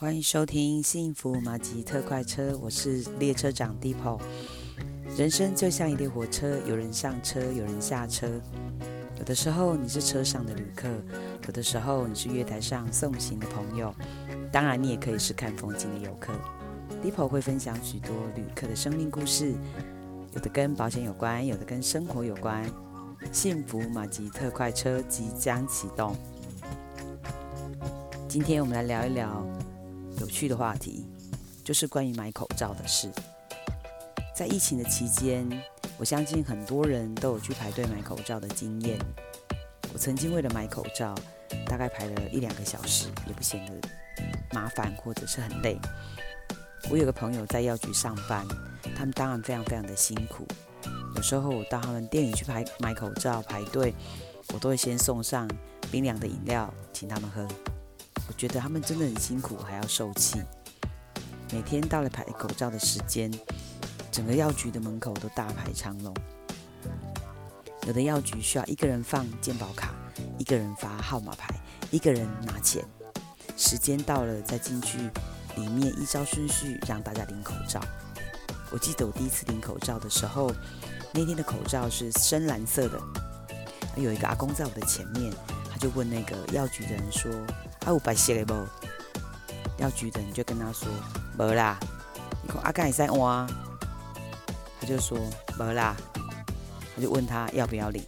欢迎收听幸福马吉特快车，我是列车长 d e p o。人生就像一列火车，有人上车，有人下车。有的时候你是车上的旅客，有的时候你是月台上送行的朋友，当然你也可以是看风景的游客。Deepo 会分享许多旅客的生命故事，有的跟保险有关，有的跟生活有关。幸福马吉特快车即将启动。今天我们来聊一聊。有趣的话题，就是关于买口罩的事。在疫情的期间，我相信很多人都有去排队买口罩的经验。我曾经为了买口罩，大概排了一两个小时，也不显得麻烦或者是很累。我有个朋友在药局上班，他们当然非常非常的辛苦。有时候我到他们店里去排买口罩排队，我都会先送上冰凉的饮料，请他们喝。我觉得他们真的很辛苦，还要受气。每天到了排口罩的时间，整个药局的门口都大排长龙。有的药局需要一个人放健保卡，一个人发号码牌，一个人拿钱。时间到了再进去里面，依照顺序让大家领口罩。我记得我第一次领口罩的时候，那天的口罩是深蓝色的。有一个阿公在我的前面，他就问那个药局的人说。还有白色的不？药局的你就跟他说没啦。你看阿干也在哇，他就说没啦。他就问他要不要领？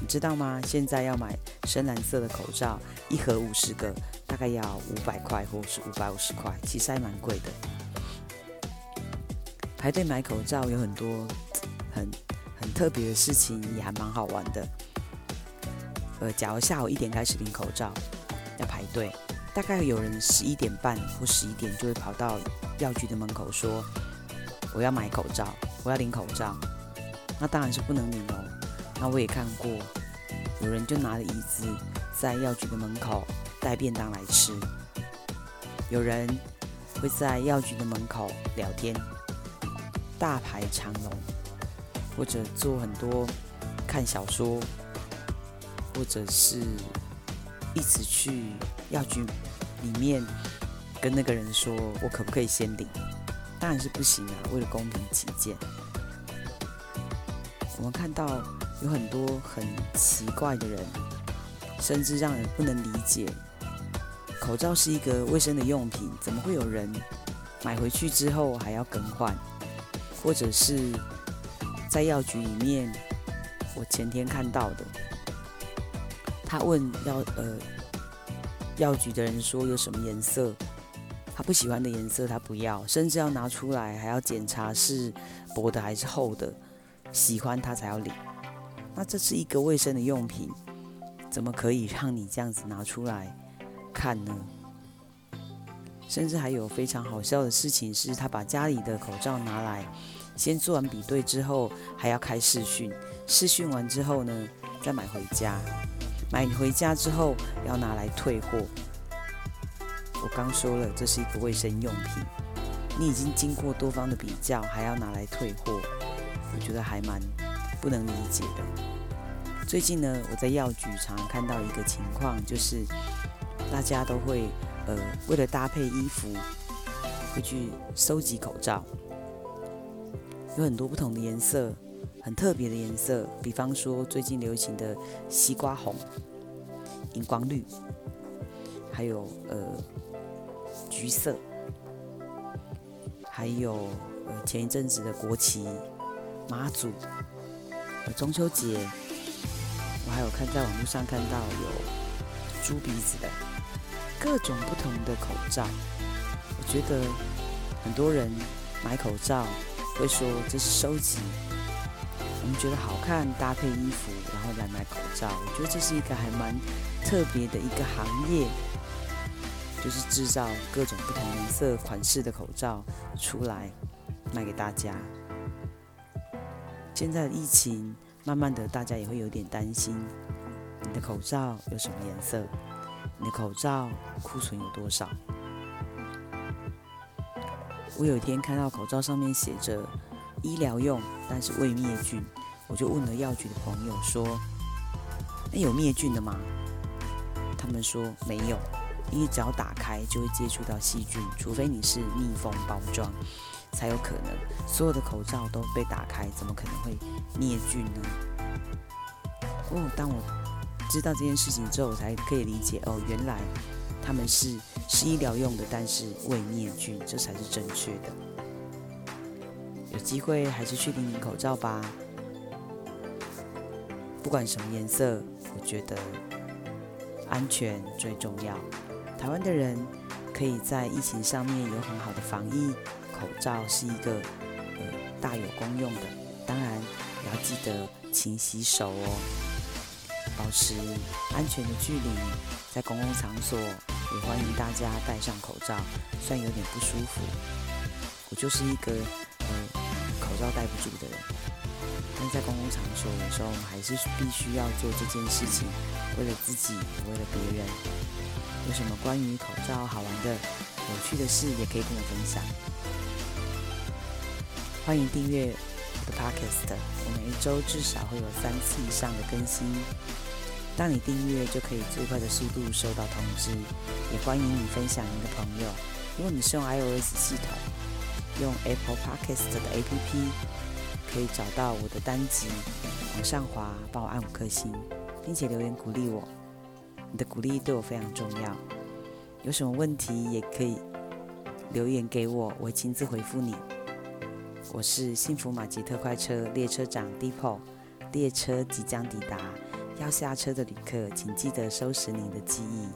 你知道吗？现在要买深蓝色的口罩，一盒五十个，大概要五百块或是五百五十块，其实还蛮贵的。排队买口罩有很多很很特别的事情，也还蛮好玩的。呃，假如下午一点开始领口罩。要排队，大概有人十一点半或十一点就会跑到药局的门口说：“我要买口罩，我要领口罩。”那当然是不能领哦。那我也看过，有人就拿着椅子在药局的门口带便当来吃，有人会在药局的门口聊天，大排长龙，或者做很多看小说，或者是。一直去药局里面跟那个人说：“我可不可以先领？”当然是不行啊！为了公平起见，我们看到有很多很奇怪的人，甚至让人不能理解。口罩是一个卫生的用品，怎么会有人买回去之后还要更换？或者是在药局里面，我前天看到的。他问药呃药局的人说有什么颜色，他不喜欢的颜色他不要，甚至要拿出来还要检查是薄的还是厚的，喜欢他才要领。那这是一个卫生的用品，怎么可以让你这样子拿出来看呢？甚至还有非常好笑的事情是，他把家里的口罩拿来，先做完比对之后，还要开视讯，视讯完之后呢，再买回家。买回家之后要拿来退货。我刚说了，这是一个卫生用品，你已经经过多方的比较，还要拿来退货，我觉得还蛮不能理解的。最近呢，我在药局常看到一个情况，就是大家都会呃为了搭配衣服，会去收集口罩，有很多不同的颜色。很特别的颜色，比方说最近流行的西瓜红、荧光绿，还有呃橘色，还有呃前一阵子的国旗、妈祖、中秋节，我还有看在网络上看到有猪鼻子的，各种不同的口罩。我觉得很多人买口罩会说这是收集。觉得好看，搭配衣服，然后来买口罩。我觉得这是一个还蛮特别的一个行业，就是制造各种不同颜色、款式的口罩出来卖给大家。现在的疫情，慢慢的大家也会有点担心，你的口罩有什么颜色？你的口罩库存有多少？我有一天看到口罩上面写着。医疗用，但是未灭菌，我就问了药局的朋友说：“那有灭菌的吗？”他们说没有。因为只要打开就会接触到细菌，除非你是密封包装，才有可能。所有的口罩都被打开，怎么可能会灭菌呢？哦，当我知道这件事情之后，我才可以理解哦，原来他们是是医疗用的，但是未灭菌，这才是正确的。有机会还是去领领口罩吧，不管什么颜色，我觉得安全最重要。台湾的人可以在疫情上面有很好的防疫，口罩是一个呃大有功用的。当然也要记得勤洗手哦，保持安全的距离。在公共场所也欢迎大家戴上口罩，虽然有点不舒服，我就是一个呃口罩戴不住的人。但在公共场所有时候，我们还是必须要做这件事情，为了自己，也为了别人。有什么关于口罩好玩的、有趣的事，也可以跟我分享。欢迎订阅我的 Podcast，我每一周至少会有三次以上的更新。当你订阅，就可以最快的速度收到通知。也欢迎你分享你的朋友。如果你是用 iOS 系统，用 Apple Podcast 的 APP，可以找到我的单集，往上滑，帮我按五颗星，并且留言鼓励我。你的鼓励对我非常重要。有什么问题也可以留言给我，我亲自回复你。我是幸福马吉特快车列车长 d e p o 列车即将抵达，要下车的旅客请记得收拾你的记忆。